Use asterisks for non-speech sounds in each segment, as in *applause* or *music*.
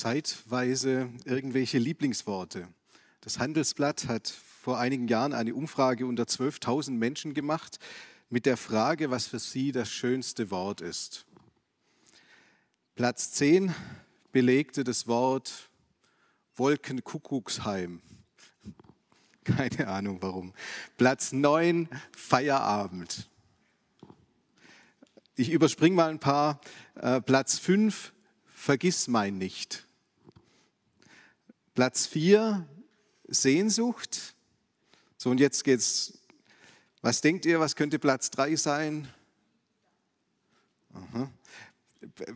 Zeitweise irgendwelche Lieblingsworte. Das Handelsblatt hat vor einigen Jahren eine Umfrage unter 12.000 Menschen gemacht mit der Frage, was für sie das schönste Wort ist. Platz 10 belegte das Wort Wolkenkuckucksheim. *laughs* Keine Ahnung warum. Platz 9 Feierabend. Ich überspringe mal ein paar. Äh, Platz 5 Vergiss mein nicht. Platz 4 Sehnsucht. So, und jetzt geht's. Was denkt ihr, was könnte Platz 3 sein? Aha.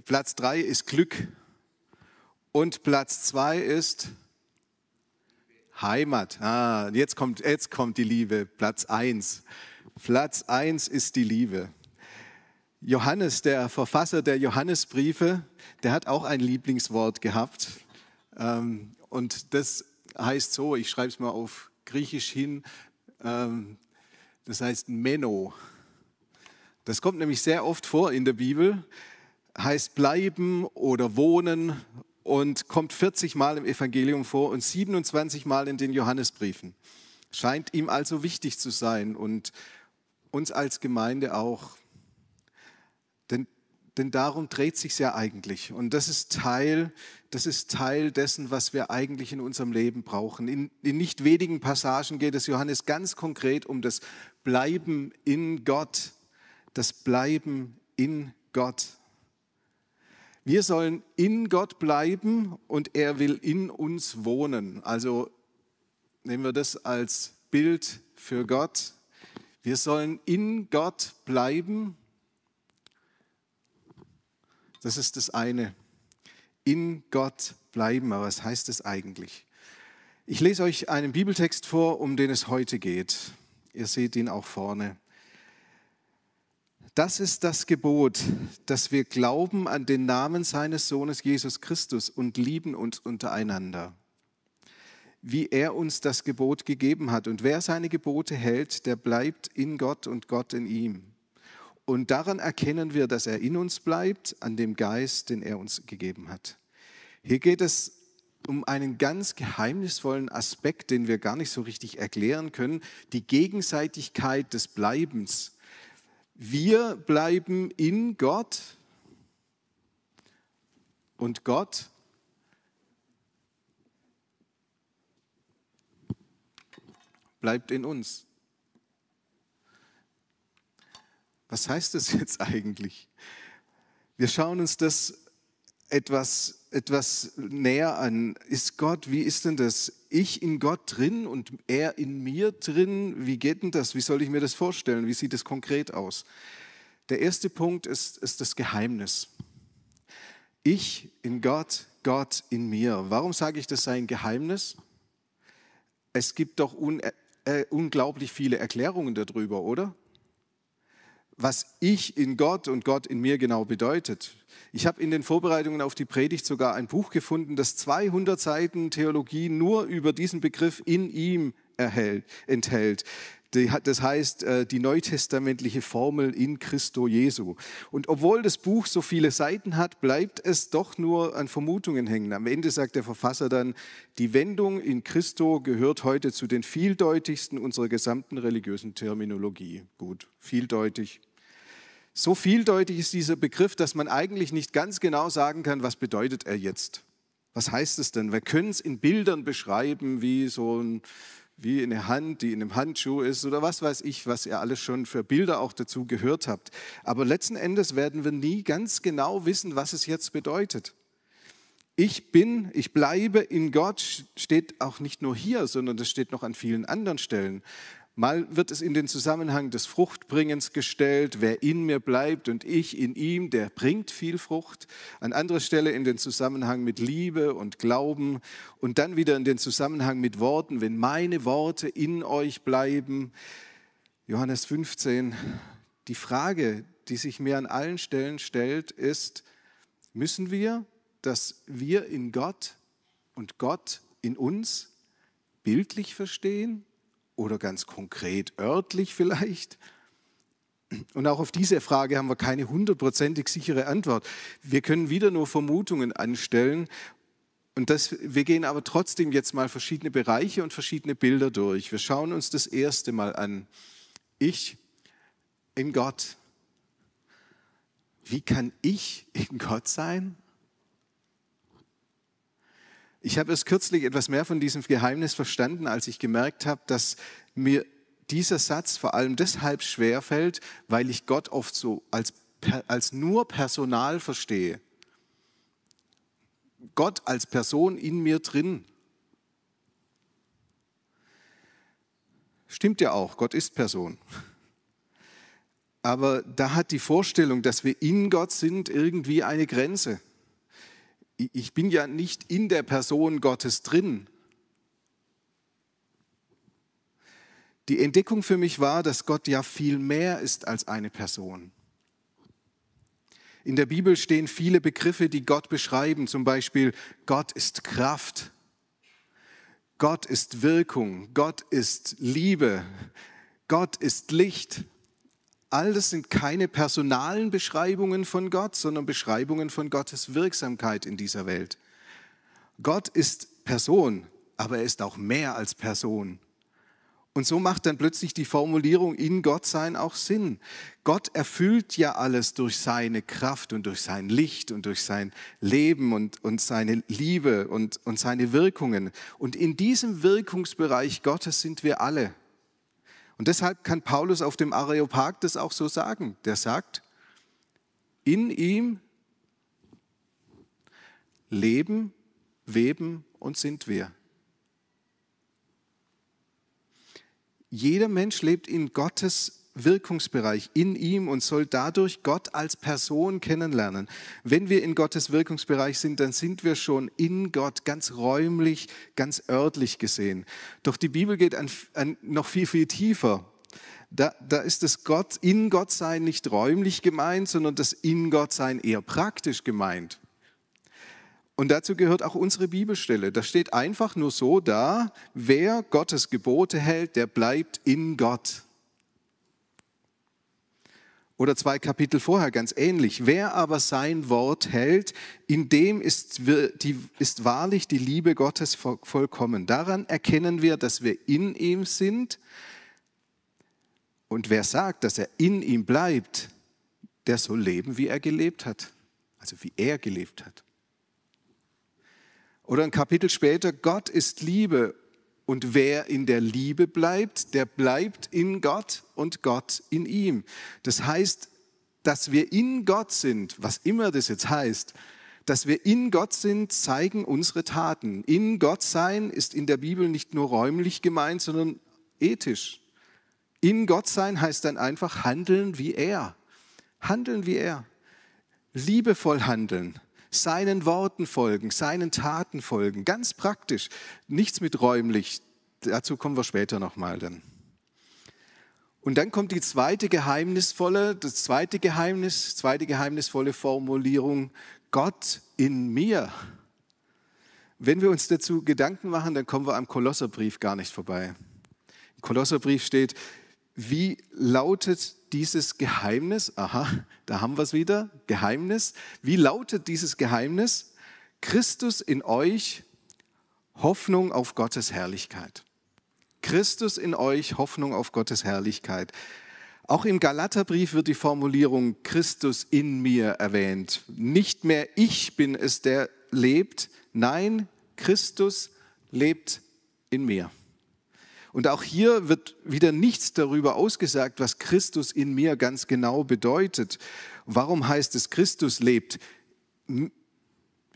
Platz 3 ist Glück. Und Platz 2 ist Heimat. Ah, jetzt kommt, jetzt kommt die Liebe. Platz 1. Platz 1 ist die Liebe. Johannes, der Verfasser der Johannesbriefe, der hat auch ein Lieblingswort gehabt. Und das heißt so, ich schreibe es mal auf Griechisch hin, ähm, das heißt Menno. Das kommt nämlich sehr oft vor in der Bibel, heißt bleiben oder wohnen und kommt 40 Mal im Evangelium vor und 27 Mal in den Johannesbriefen. Scheint ihm also wichtig zu sein und uns als Gemeinde auch. Denn, denn darum dreht sich ja eigentlich. Und das ist Teil, das ist Teil dessen, was wir eigentlich in unserem Leben brauchen. In, in nicht wenigen Passagen geht es Johannes ganz konkret um das Bleiben in Gott. Das Bleiben in Gott. Wir sollen in Gott bleiben und er will in uns wohnen. Also nehmen wir das als Bild für Gott. Wir sollen in Gott bleiben das ist das eine. In Gott bleiben. Aber was heißt das eigentlich? Ich lese euch einen Bibeltext vor, um den es heute geht. Ihr seht ihn auch vorne. Das ist das Gebot, dass wir glauben an den Namen seines Sohnes Jesus Christus und lieben uns untereinander, wie er uns das Gebot gegeben hat. Und wer seine Gebote hält, der bleibt in Gott und Gott in ihm. Und daran erkennen wir, dass er in uns bleibt, an dem Geist, den er uns gegeben hat. Hier geht es um einen ganz geheimnisvollen Aspekt, den wir gar nicht so richtig erklären können, die Gegenseitigkeit des Bleibens. Wir bleiben in Gott und Gott bleibt in uns. Was heißt das jetzt eigentlich? Wir schauen uns das etwas, etwas näher an. Ist Gott, wie ist denn das? Ich in Gott drin und er in mir drin? Wie geht denn das? Wie soll ich mir das vorstellen? Wie sieht das konkret aus? Der erste Punkt ist, ist das Geheimnis. Ich in Gott, Gott in mir. Warum sage ich, das sei ein Geheimnis? Es gibt doch un, äh, unglaublich viele Erklärungen darüber, oder? Was ich in Gott und Gott in mir genau bedeutet. Ich habe in den Vorbereitungen auf die Predigt sogar ein Buch gefunden, das 200 Seiten Theologie nur über diesen Begriff in ihm erhält, enthält. Das heißt, äh, die neutestamentliche Formel in Christo Jesu. Und obwohl das Buch so viele Seiten hat, bleibt es doch nur an Vermutungen hängen. Am Ende sagt der Verfasser dann, die Wendung in Christo gehört heute zu den vieldeutigsten unserer gesamten religiösen Terminologie. Gut, vieldeutig. So vieldeutig ist dieser Begriff, dass man eigentlich nicht ganz genau sagen kann, was bedeutet er jetzt. Was heißt es denn? Wir können es in Bildern beschreiben, wie so ein wie eine Hand, die in einem Handschuh ist oder was weiß ich, was ihr alles schon für Bilder auch dazu gehört habt. Aber letzten Endes werden wir nie ganz genau wissen, was es jetzt bedeutet. Ich bin, ich bleibe in Gott steht auch nicht nur hier, sondern das steht noch an vielen anderen Stellen. Mal wird es in den Zusammenhang des Fruchtbringens gestellt, wer in mir bleibt und ich in ihm, der bringt viel Frucht. An anderer Stelle in den Zusammenhang mit Liebe und Glauben und dann wieder in den Zusammenhang mit Worten, wenn meine Worte in euch bleiben. Johannes 15, die Frage, die sich mir an allen Stellen stellt, ist, müssen wir, dass wir in Gott und Gott in uns bildlich verstehen? Oder ganz konkret örtlich vielleicht? Und auch auf diese Frage haben wir keine hundertprozentig sichere Antwort. Wir können wieder nur Vermutungen anstellen. Und das, wir gehen aber trotzdem jetzt mal verschiedene Bereiche und verschiedene Bilder durch. Wir schauen uns das erste Mal an. Ich in Gott. Wie kann ich in Gott sein? Ich habe erst kürzlich etwas mehr von diesem Geheimnis verstanden, als ich gemerkt habe, dass mir dieser Satz vor allem deshalb schwer fällt, weil ich Gott oft so als, als nur Personal verstehe. Gott als Person in mir drin. Stimmt ja auch, Gott ist Person. Aber da hat die Vorstellung, dass wir in Gott sind, irgendwie eine Grenze ich bin ja nicht in der Person Gottes drin. Die Entdeckung für mich war, dass Gott ja viel mehr ist als eine Person. In der Bibel stehen viele Begriffe, die Gott beschreiben, zum Beispiel Gott ist Kraft, Gott ist Wirkung, Gott ist Liebe, Gott ist Licht, all das sind keine personalen Beschreibungen von Gott, sondern Beschreibungen von Gottes Wirksamkeit in dieser Welt. Gott ist Person, aber er ist auch mehr als Person. Und so macht dann plötzlich die Formulierung in Gott sein auch Sinn. Gott erfüllt ja alles durch seine Kraft und durch sein Licht und durch sein Leben und, und seine Liebe und, und seine Wirkungen. Und in diesem Wirkungsbereich Gottes sind wir alle. Und deshalb kann Paulus auf dem Areopag das auch so sagen. Der sagt, in ihm leben, weben und sind wir. Jeder Mensch lebt in Gottes Wirkungsbereich in ihm und soll dadurch Gott als Person kennenlernen. Wenn wir in Gottes Wirkungsbereich sind, dann sind wir schon in Gott ganz räumlich, ganz örtlich gesehen. Doch die Bibel geht an, an noch viel, viel tiefer. Da, da ist das Gott, in Gott sein nicht räumlich gemeint, sondern das in Gott sein eher praktisch gemeint. Und dazu gehört auch unsere Bibelstelle. Da steht einfach nur so da, wer Gottes Gebote hält, der bleibt in Gott. Oder zwei Kapitel vorher ganz ähnlich. Wer aber sein Wort hält, in dem ist, die, ist wahrlich die Liebe Gottes vollkommen. Daran erkennen wir, dass wir in ihm sind. Und wer sagt, dass er in ihm bleibt, der soll leben, wie er gelebt hat. Also wie er gelebt hat. Oder ein Kapitel später, Gott ist Liebe und wer in der Liebe bleibt, der bleibt in Gott und Gott in ihm. Das heißt, dass wir in Gott sind, was immer das jetzt heißt, dass wir in Gott sind, zeigen unsere Taten. In Gott sein ist in der Bibel nicht nur räumlich gemeint, sondern ethisch. In Gott sein heißt dann einfach handeln wie er. Handeln wie er. Liebevoll handeln, seinen Worten folgen, seinen Taten folgen, ganz praktisch, nichts mit räumlich. Dazu kommen wir später nochmal dann. Und dann kommt die zweite geheimnisvolle, das zweite Geheimnis, zweite geheimnisvolle Formulierung, Gott in mir. Wenn wir uns dazu Gedanken machen, dann kommen wir am Kolosserbrief gar nicht vorbei. Im Kolosserbrief steht, wie lautet dieses Geheimnis? Aha, da haben wir es wieder, Geheimnis. Wie lautet dieses Geheimnis? Christus in euch, Hoffnung auf Gottes Herrlichkeit. Christus in euch, Hoffnung auf Gottes Herrlichkeit. Auch im Galaterbrief wird die Formulierung Christus in mir erwähnt. Nicht mehr ich bin es, der lebt, nein, Christus lebt in mir. Und auch hier wird wieder nichts darüber ausgesagt, was Christus in mir ganz genau bedeutet. Warum heißt es, Christus lebt?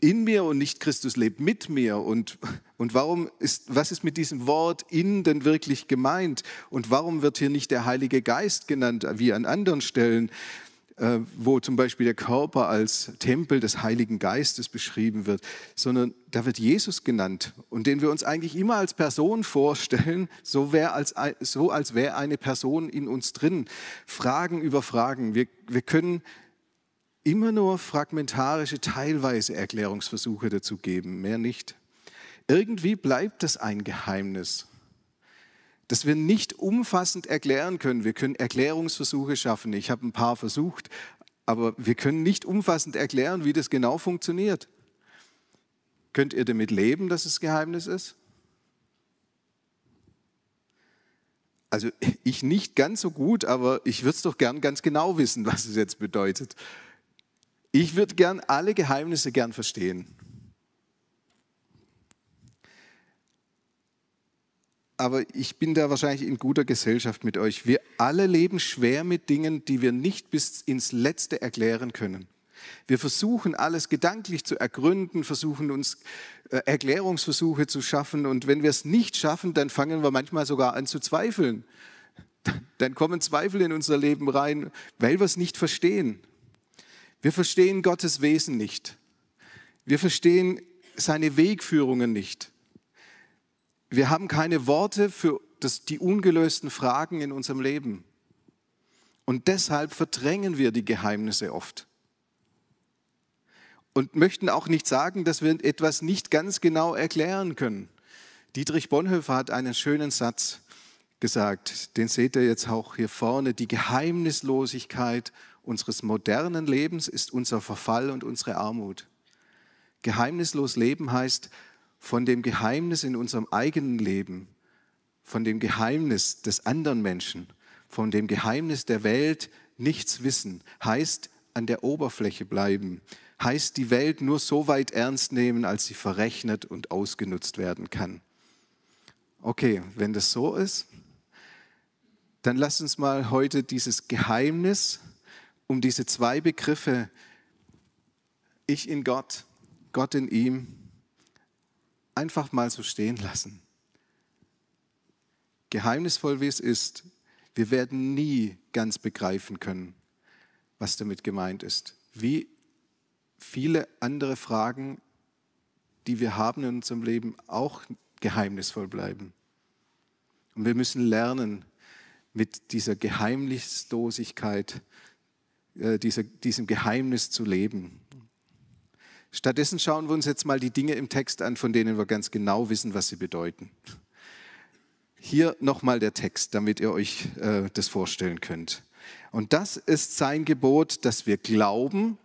in mir und nicht Christus lebt mit mir? Und, und warum ist, was ist mit diesem Wort in denn wirklich gemeint? Und warum wird hier nicht der Heilige Geist genannt, wie an anderen Stellen? Äh, wo zum Beispiel der Körper als Tempel des Heiligen Geistes beschrieben wird, sondern da wird Jesus genannt und den wir uns eigentlich immer als Person vorstellen, so, wär als, so als wäre eine Person in uns drin. Fragen über Fragen. Wir, wir können immer nur fragmentarische, teilweise Erklärungsversuche dazu geben, mehr nicht. Irgendwie bleibt das ein Geheimnis das wir nicht umfassend erklären können. Wir können Erklärungsversuche schaffen. Ich habe ein paar versucht, aber wir können nicht umfassend erklären, wie das genau funktioniert. Könnt ihr damit leben, dass es Geheimnis ist? Also ich nicht ganz so gut, aber ich würde es doch gern ganz genau wissen, was es jetzt bedeutet. Ich würde gern alle Geheimnisse gern verstehen. Aber ich bin da wahrscheinlich in guter Gesellschaft mit euch. Wir alle leben schwer mit Dingen, die wir nicht bis ins Letzte erklären können. Wir versuchen alles gedanklich zu ergründen, versuchen uns äh, Erklärungsversuche zu schaffen und wenn wir es nicht schaffen, dann fangen wir manchmal sogar an zu zweifeln. Dann kommen Zweifel in unser Leben rein, weil wir es nicht verstehen. Wir verstehen Gottes Wesen nicht. Wir verstehen seine Wegführungen nicht. Wir haben keine Worte für das, die ungelösten Fragen in unserem Leben. Und deshalb verdrängen wir die Geheimnisse oft. Und möchten auch nicht sagen, dass wir etwas nicht ganz genau erklären können. Dietrich Bonhoeffer hat einen schönen Satz gesagt, den seht ihr jetzt auch hier vorne. Die Geheimnislosigkeit unseres modernen Lebens ist unser Verfall und unsere Armut. Geheimnislos leben heißt, von dem Geheimnis in unserem eigenen Leben, von dem Geheimnis des anderen Menschen, von dem Geheimnis der Welt nichts wissen, heißt an der Oberfläche bleiben, heißt die Welt nur so weit ernst nehmen, als sie verrechnet und ausgenutzt werden kann. Okay, wenn das so ist, dann lass uns mal heute dieses Geheimnis um diese zwei Begriffe, ich in Gott, Gott in ihm, einfach mal so stehen lassen. Geheimnisvoll wie es ist, wir werden nie ganz begreifen können, was damit gemeint ist. Wie viele andere Fragen, die wir haben in unserem Leben, auch geheimnisvoll bleiben. Und wir müssen lernen, mit dieser Geheimnislosigkeit, äh, dieser, diesem Geheimnis zu leben. Stattdessen schauen wir uns jetzt mal die Dinge im Text an, von denen wir ganz genau wissen, was sie bedeuten. Hier nochmal der Text, damit ihr euch äh, das vorstellen könnt. Und das ist sein Gebot, dass wir glauben,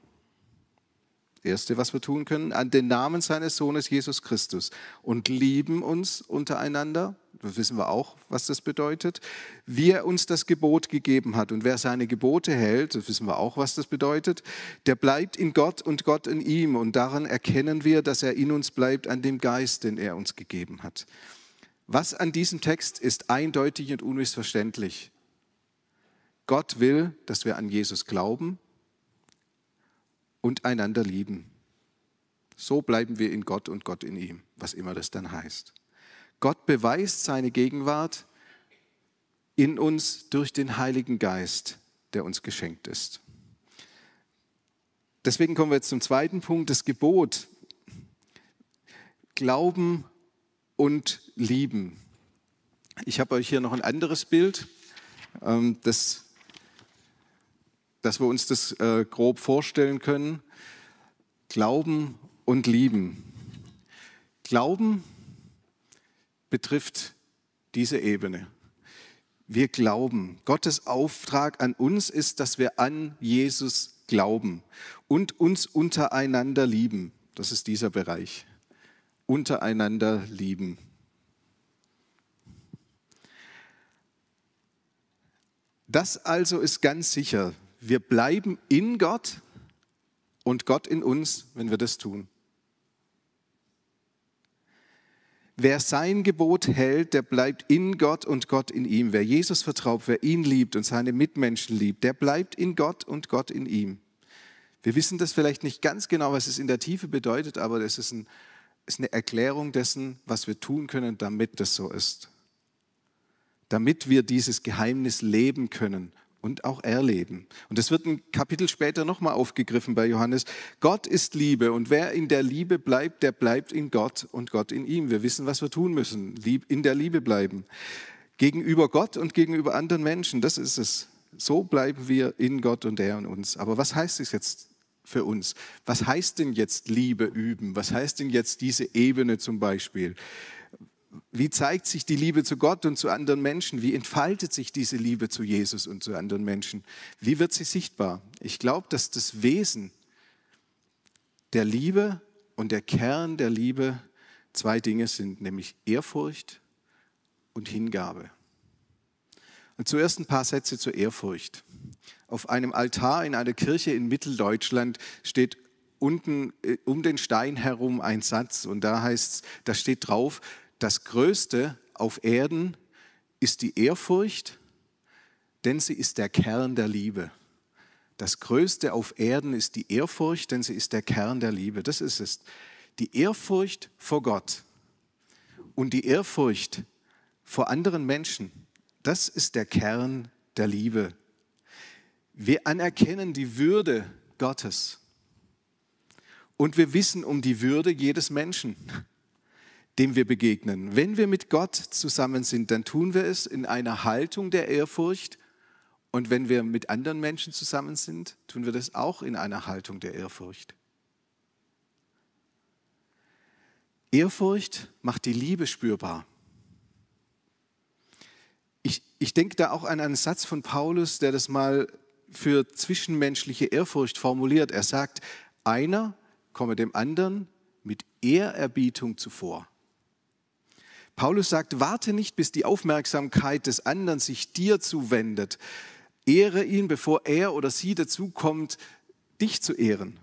Erste, was wir tun können, an den Namen seines Sohnes Jesus Christus und lieben uns untereinander. Das wissen wir auch, was das bedeutet. Wie er uns das Gebot gegeben hat und wer seine Gebote hält, das wissen wir auch, was das bedeutet, der bleibt in Gott und Gott in ihm. Und daran erkennen wir, dass er in uns bleibt, an dem Geist, den er uns gegeben hat. Was an diesem Text ist eindeutig und unmissverständlich. Gott will, dass wir an Jesus glauben und einander lieben. So bleiben wir in Gott und Gott in ihm, was immer das dann heißt. Gott beweist seine Gegenwart in uns durch den Heiligen Geist, der uns geschenkt ist. Deswegen kommen wir jetzt zum zweiten Punkt, das Gebot. Glauben und lieben. Ich habe euch hier noch ein anderes Bild. Ähm, das dass wir uns das äh, grob vorstellen können. Glauben und lieben. Glauben betrifft diese Ebene. Wir glauben. Gottes Auftrag an uns ist, dass wir an Jesus glauben und uns untereinander lieben. Das ist dieser Bereich. Untereinander lieben. Das also ist ganz sicher, wir bleiben in Gott und Gott in uns, wenn wir das tun. Wer sein Gebot hält, der bleibt in Gott und Gott in ihm. Wer Jesus vertraut, wer ihn liebt und seine Mitmenschen liebt, der bleibt in Gott und Gott in ihm. Wir wissen das vielleicht nicht ganz genau, was es in der Tiefe bedeutet, aber es ist, ein, ist eine Erklärung dessen, was wir tun können, damit das so ist. Damit wir dieses Geheimnis leben können und auch erleben. Und das wird ein Kapitel später nochmal aufgegriffen bei Johannes. Gott ist Liebe und wer in der Liebe bleibt, der bleibt in Gott und Gott in ihm. Wir wissen, was wir tun müssen. In der Liebe bleiben. Gegenüber Gott und gegenüber anderen Menschen, das ist es. So bleiben wir in Gott und er in uns. Aber was heißt es jetzt für uns? Was heißt denn jetzt Liebe üben? Was heißt denn jetzt diese Ebene zum Beispiel? Wie zeigt sich die Liebe zu Gott und zu anderen Menschen? Wie entfaltet sich diese Liebe zu Jesus und zu anderen Menschen? Wie wird sie sichtbar? Ich glaube, dass das Wesen der Liebe und der Kern der Liebe zwei Dinge sind, nämlich Ehrfurcht und Hingabe. Und zuerst ein paar Sätze zur Ehrfurcht. Auf einem Altar in einer Kirche in Mitteldeutschland steht unten äh, um den Stein herum ein Satz und da heißt da steht drauf, das Größte auf Erden ist die Ehrfurcht, denn sie ist der Kern der Liebe. Das Größte auf Erden ist die Ehrfurcht, denn sie ist der Kern der Liebe. Das ist es. Die Ehrfurcht vor Gott und die Ehrfurcht vor anderen Menschen, das ist der Kern der Liebe. Wir anerkennen die Würde Gottes und wir wissen um die Würde jedes Menschen dem wir begegnen. Wenn wir mit Gott zusammen sind, dann tun wir es in einer Haltung der Ehrfurcht. Und wenn wir mit anderen Menschen zusammen sind, tun wir das auch in einer Haltung der Ehrfurcht. Ehrfurcht macht die Liebe spürbar. Ich, ich denke da auch an einen Satz von Paulus, der das mal für zwischenmenschliche Ehrfurcht formuliert. Er sagt, einer komme dem anderen mit Ehrerbietung zuvor. Paulus sagt, warte nicht, bis die Aufmerksamkeit des anderen sich dir zuwendet. Ehre ihn, bevor er oder sie dazu kommt, dich zu ehren.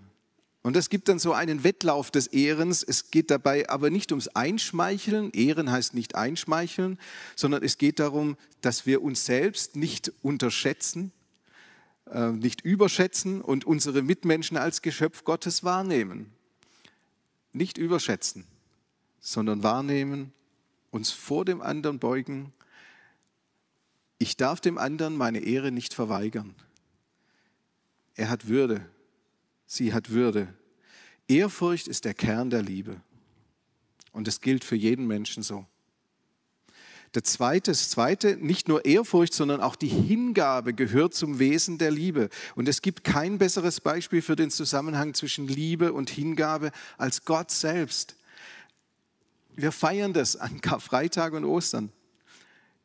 Und es gibt dann so einen Wettlauf des Ehrens. Es geht dabei aber nicht ums Einschmeicheln. Ehren heißt nicht einschmeicheln, sondern es geht darum, dass wir uns selbst nicht unterschätzen, äh, nicht überschätzen und unsere Mitmenschen als Geschöpf Gottes wahrnehmen. Nicht überschätzen, sondern wahrnehmen uns vor dem anderen beugen. Ich darf dem anderen meine Ehre nicht verweigern. Er hat Würde, sie hat Würde. Ehrfurcht ist der Kern der Liebe. Und es gilt für jeden Menschen so. Der zweite, das zweite, nicht nur Ehrfurcht, sondern auch die Hingabe gehört zum Wesen der Liebe. Und es gibt kein besseres Beispiel für den Zusammenhang zwischen Liebe und Hingabe als Gott selbst. Wir feiern das an Karfreitag und Ostern.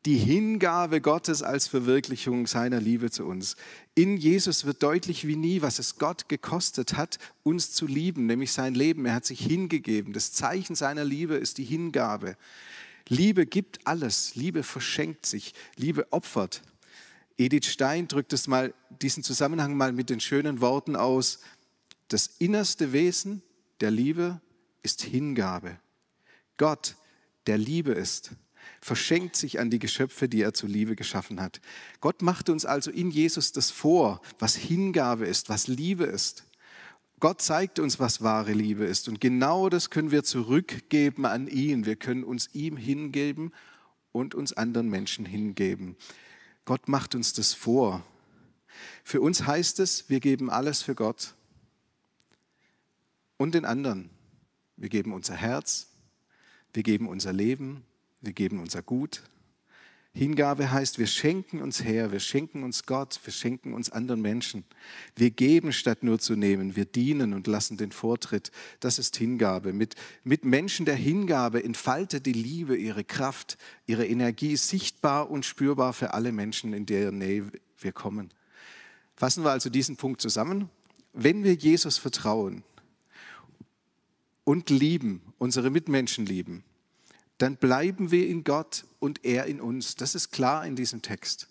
Die Hingabe Gottes als Verwirklichung seiner Liebe zu uns. In Jesus wird deutlich wie nie, was es Gott gekostet hat, uns zu lieben, nämlich sein Leben. Er hat sich hingegeben. Das Zeichen seiner Liebe ist die Hingabe. Liebe gibt alles. Liebe verschenkt sich. Liebe opfert. Edith Stein drückt es mal, diesen Zusammenhang mal mit den schönen Worten aus. Das innerste Wesen der Liebe ist Hingabe. Gott, der Liebe ist, verschenkt sich an die Geschöpfe, die er zu Liebe geschaffen hat. Gott macht uns also in Jesus das vor, was Hingabe ist, was Liebe ist. Gott zeigt uns, was wahre Liebe ist. Und genau das können wir zurückgeben an ihn. Wir können uns ihm hingeben und uns anderen Menschen hingeben. Gott macht uns das vor. Für uns heißt es, wir geben alles für Gott und den anderen. Wir geben unser Herz, wir geben unser Leben, wir geben unser Gut. Hingabe heißt, wir schenken uns her, wir schenken uns Gott, wir schenken uns anderen Menschen. Wir geben statt nur zu nehmen, wir dienen und lassen den Vortritt. Das ist Hingabe. Mit, mit Menschen der Hingabe entfaltet die Liebe ihre Kraft, ihre Energie sichtbar und spürbar für alle Menschen, in deren Nähe wir kommen. Fassen wir also diesen Punkt zusammen. Wenn wir Jesus vertrauen, und lieben, unsere Mitmenschen lieben, dann bleiben wir in Gott und er in uns. Das ist klar in diesem Text.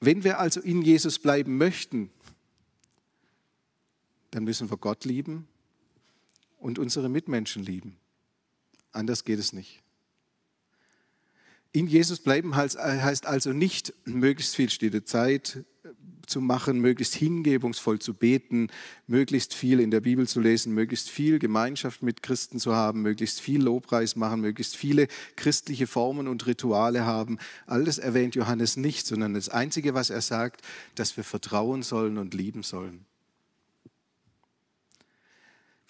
Wenn wir also in Jesus bleiben möchten, dann müssen wir Gott lieben und unsere Mitmenschen lieben. Anders geht es nicht. In Jesus bleiben heißt also nicht möglichst viel stille Zeit, zu machen, möglichst hingebungsvoll zu beten, möglichst viel in der Bibel zu lesen, möglichst viel Gemeinschaft mit Christen zu haben, möglichst viel Lobpreis machen, möglichst viele christliche Formen und Rituale haben. All das erwähnt Johannes nicht, sondern das Einzige, was er sagt, dass wir vertrauen sollen und lieben sollen.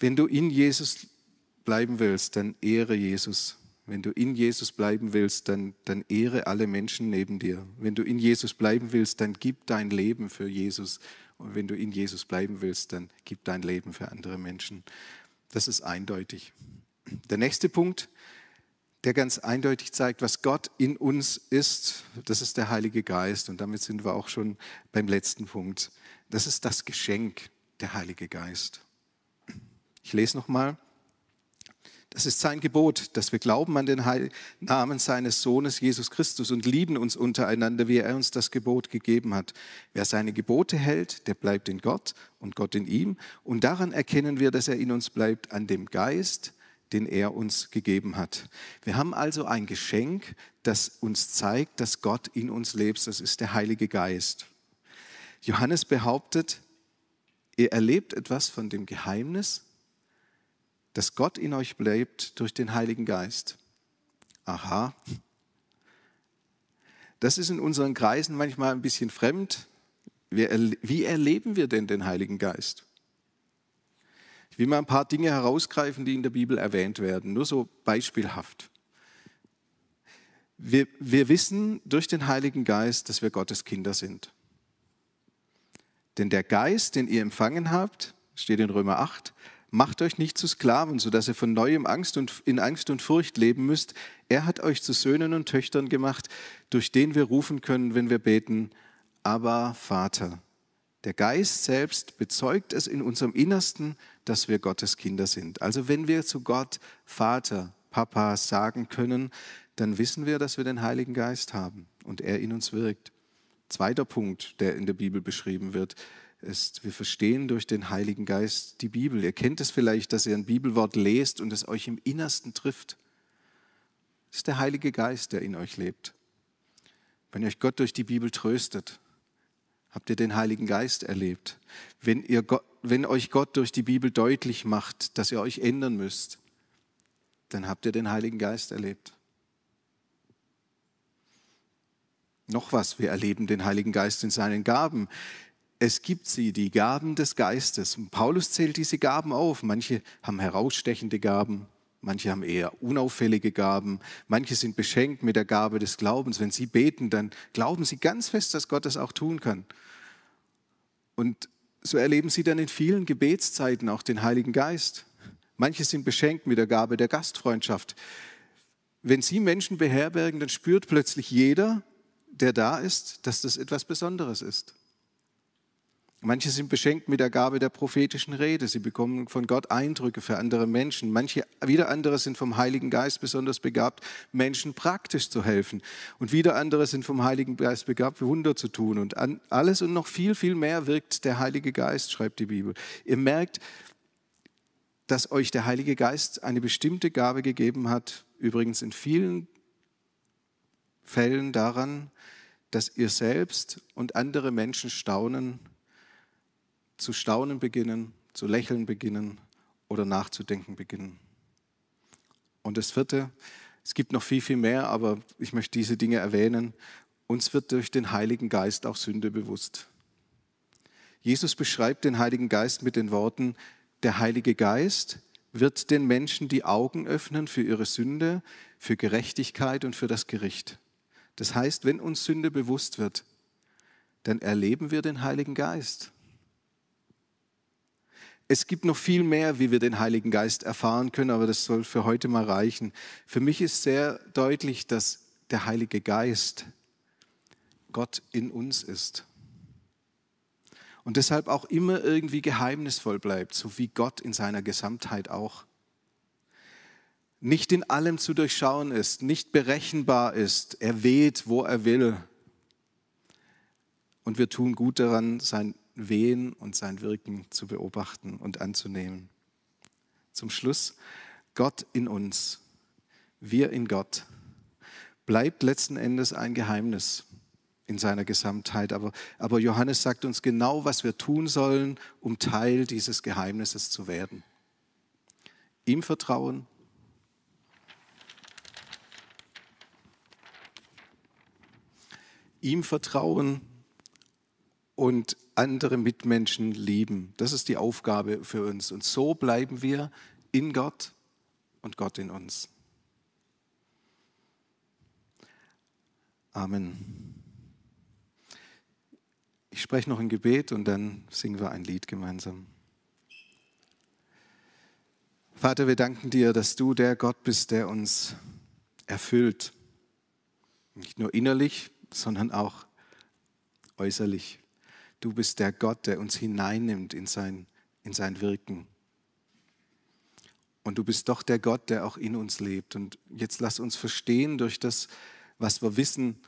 Wenn du in Jesus bleiben willst, dann ehre Jesus. Wenn du in Jesus bleiben willst, dann, dann ehre alle Menschen neben dir. Wenn du in Jesus bleiben willst, dann gib dein Leben für Jesus. Und wenn du in Jesus bleiben willst, dann gib dein Leben für andere Menschen. Das ist eindeutig. Der nächste Punkt, der ganz eindeutig zeigt, was Gott in uns ist, das ist der Heilige Geist. Und damit sind wir auch schon beim letzten Punkt. Das ist das Geschenk, der Heilige Geist. Ich lese nochmal. Das ist sein Gebot, dass wir glauben an den Namen seines Sohnes Jesus Christus und lieben uns untereinander, wie er uns das Gebot gegeben hat. Wer seine Gebote hält, der bleibt in Gott und Gott in ihm. Und daran erkennen wir, dass er in uns bleibt, an dem Geist, den er uns gegeben hat. Wir haben also ein Geschenk, das uns zeigt, dass Gott in uns lebt. Das ist der Heilige Geist. Johannes behauptet, ihr erlebt etwas von dem Geheimnis dass Gott in euch bleibt durch den Heiligen Geist. Aha. Das ist in unseren Kreisen manchmal ein bisschen fremd. Wie erleben wir denn den Heiligen Geist? Ich will mal ein paar Dinge herausgreifen, die in der Bibel erwähnt werden, nur so beispielhaft. Wir, wir wissen durch den Heiligen Geist, dass wir Gottes Kinder sind. Denn der Geist, den ihr empfangen habt, steht in Römer 8, Macht euch nicht zu Sklaven, sodass ihr von neuem Angst und, in Angst und Furcht leben müsst. Er hat euch zu Söhnen und Töchtern gemacht, durch den wir rufen können, wenn wir beten, aber Vater. Der Geist selbst bezeugt es in unserem Innersten, dass wir Gottes Kinder sind. Also wenn wir zu Gott Vater, Papa sagen können, dann wissen wir, dass wir den Heiligen Geist haben und er in uns wirkt. Zweiter Punkt, der in der Bibel beschrieben wird ist, wir verstehen durch den Heiligen Geist die Bibel. Ihr kennt es vielleicht, dass ihr ein Bibelwort lest und es euch im Innersten trifft. Es ist der Heilige Geist, der in euch lebt. Wenn euch Gott durch die Bibel tröstet, habt ihr den Heiligen Geist erlebt. Wenn, ihr Gott, wenn euch Gott durch die Bibel deutlich macht, dass ihr euch ändern müsst, dann habt ihr den Heiligen Geist erlebt. Noch was, wir erleben den Heiligen Geist in seinen Gaben es gibt sie, die Gaben des Geistes. Und Paulus zählt diese Gaben auf. Manche haben herausstechende Gaben, manche haben eher unauffällige Gaben, manche sind beschenkt mit der Gabe des Glaubens. Wenn sie beten, dann glauben sie ganz fest, dass Gott das auch tun kann. Und so erleben sie dann in vielen Gebetszeiten auch den Heiligen Geist. Manche sind beschenkt mit der Gabe der Gastfreundschaft. Wenn sie Menschen beherbergen, dann spürt plötzlich jeder, der da ist, dass das etwas Besonderes ist. Manche sind beschenkt mit der Gabe der prophetischen Rede. Sie bekommen von Gott Eindrücke für andere Menschen. Manche, wieder andere sind vom Heiligen Geist besonders begabt, Menschen praktisch zu helfen. Und wieder andere sind vom Heiligen Geist begabt, Wunder zu tun. Und an alles und noch viel, viel mehr wirkt der Heilige Geist, schreibt die Bibel. Ihr merkt, dass euch der Heilige Geist eine bestimmte Gabe gegeben hat, übrigens in vielen Fällen daran, dass ihr selbst und andere Menschen staunen, zu staunen beginnen, zu lächeln beginnen oder nachzudenken beginnen. Und das vierte, es gibt noch viel, viel mehr, aber ich möchte diese Dinge erwähnen. Uns wird durch den Heiligen Geist auch Sünde bewusst. Jesus beschreibt den Heiligen Geist mit den Worten, der Heilige Geist wird den Menschen die Augen öffnen für ihre Sünde, für Gerechtigkeit und für das Gericht. Das heißt, wenn uns Sünde bewusst wird, dann erleben wir den Heiligen Geist es gibt noch viel mehr, wie wir den Heiligen Geist erfahren können, aber das soll für heute mal reichen. Für mich ist sehr deutlich, dass der Heilige Geist Gott in uns ist. Und deshalb auch immer irgendwie geheimnisvoll bleibt, so wie Gott in seiner Gesamtheit auch. Nicht in allem zu durchschauen ist, nicht berechenbar ist, er weht, wo er will. Und wir tun gut daran, sein Wehen und sein Wirken zu beobachten und anzunehmen. Zum Schluss, Gott in uns, wir in Gott, bleibt letzten Endes ein Geheimnis. in seiner Gesamtheit. Aber, aber Johannes sagt uns genau, was wir tun sollen, um Teil dieses Geheimnisses zu werden. Ihm vertrauen. Ihm vertrauen und andere Mitmenschen lieben. Das ist die Aufgabe für uns. Und so bleiben wir in Gott und Gott in uns. Amen. Ich spreche noch ein Gebet und dann singen wir ein Lied gemeinsam. Vater, wir danken dir, dass du der Gott bist, der uns erfüllt. Nicht nur innerlich, sondern auch äußerlich. Du bist der Gott, der uns hineinnimmt in sein, in sein Wirken. Und du bist doch der Gott, der auch in uns lebt. Und jetzt lass uns verstehen durch das, was wir wissen,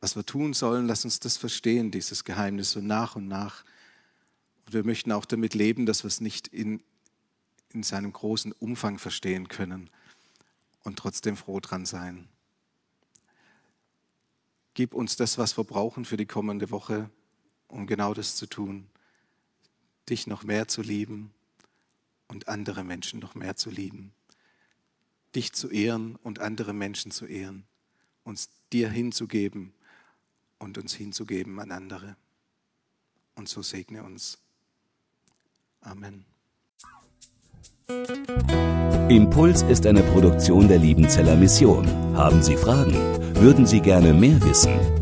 was wir tun sollen, lass uns das verstehen, dieses Geheimnis, so nach und nach. Und wir möchten auch damit leben, dass wir es nicht in, in seinem großen Umfang verstehen können und trotzdem froh dran sein. Gib uns das, was wir brauchen für die kommende Woche, um genau das zu tun, dich noch mehr zu lieben und andere Menschen noch mehr zu lieben, dich zu ehren und andere Menschen zu ehren, uns dir hinzugeben und uns hinzugeben an andere. Und so segne uns. Amen. Impuls ist eine Produktion der Liebenzeller Mission. Haben Sie Fragen? Würden Sie gerne mehr wissen?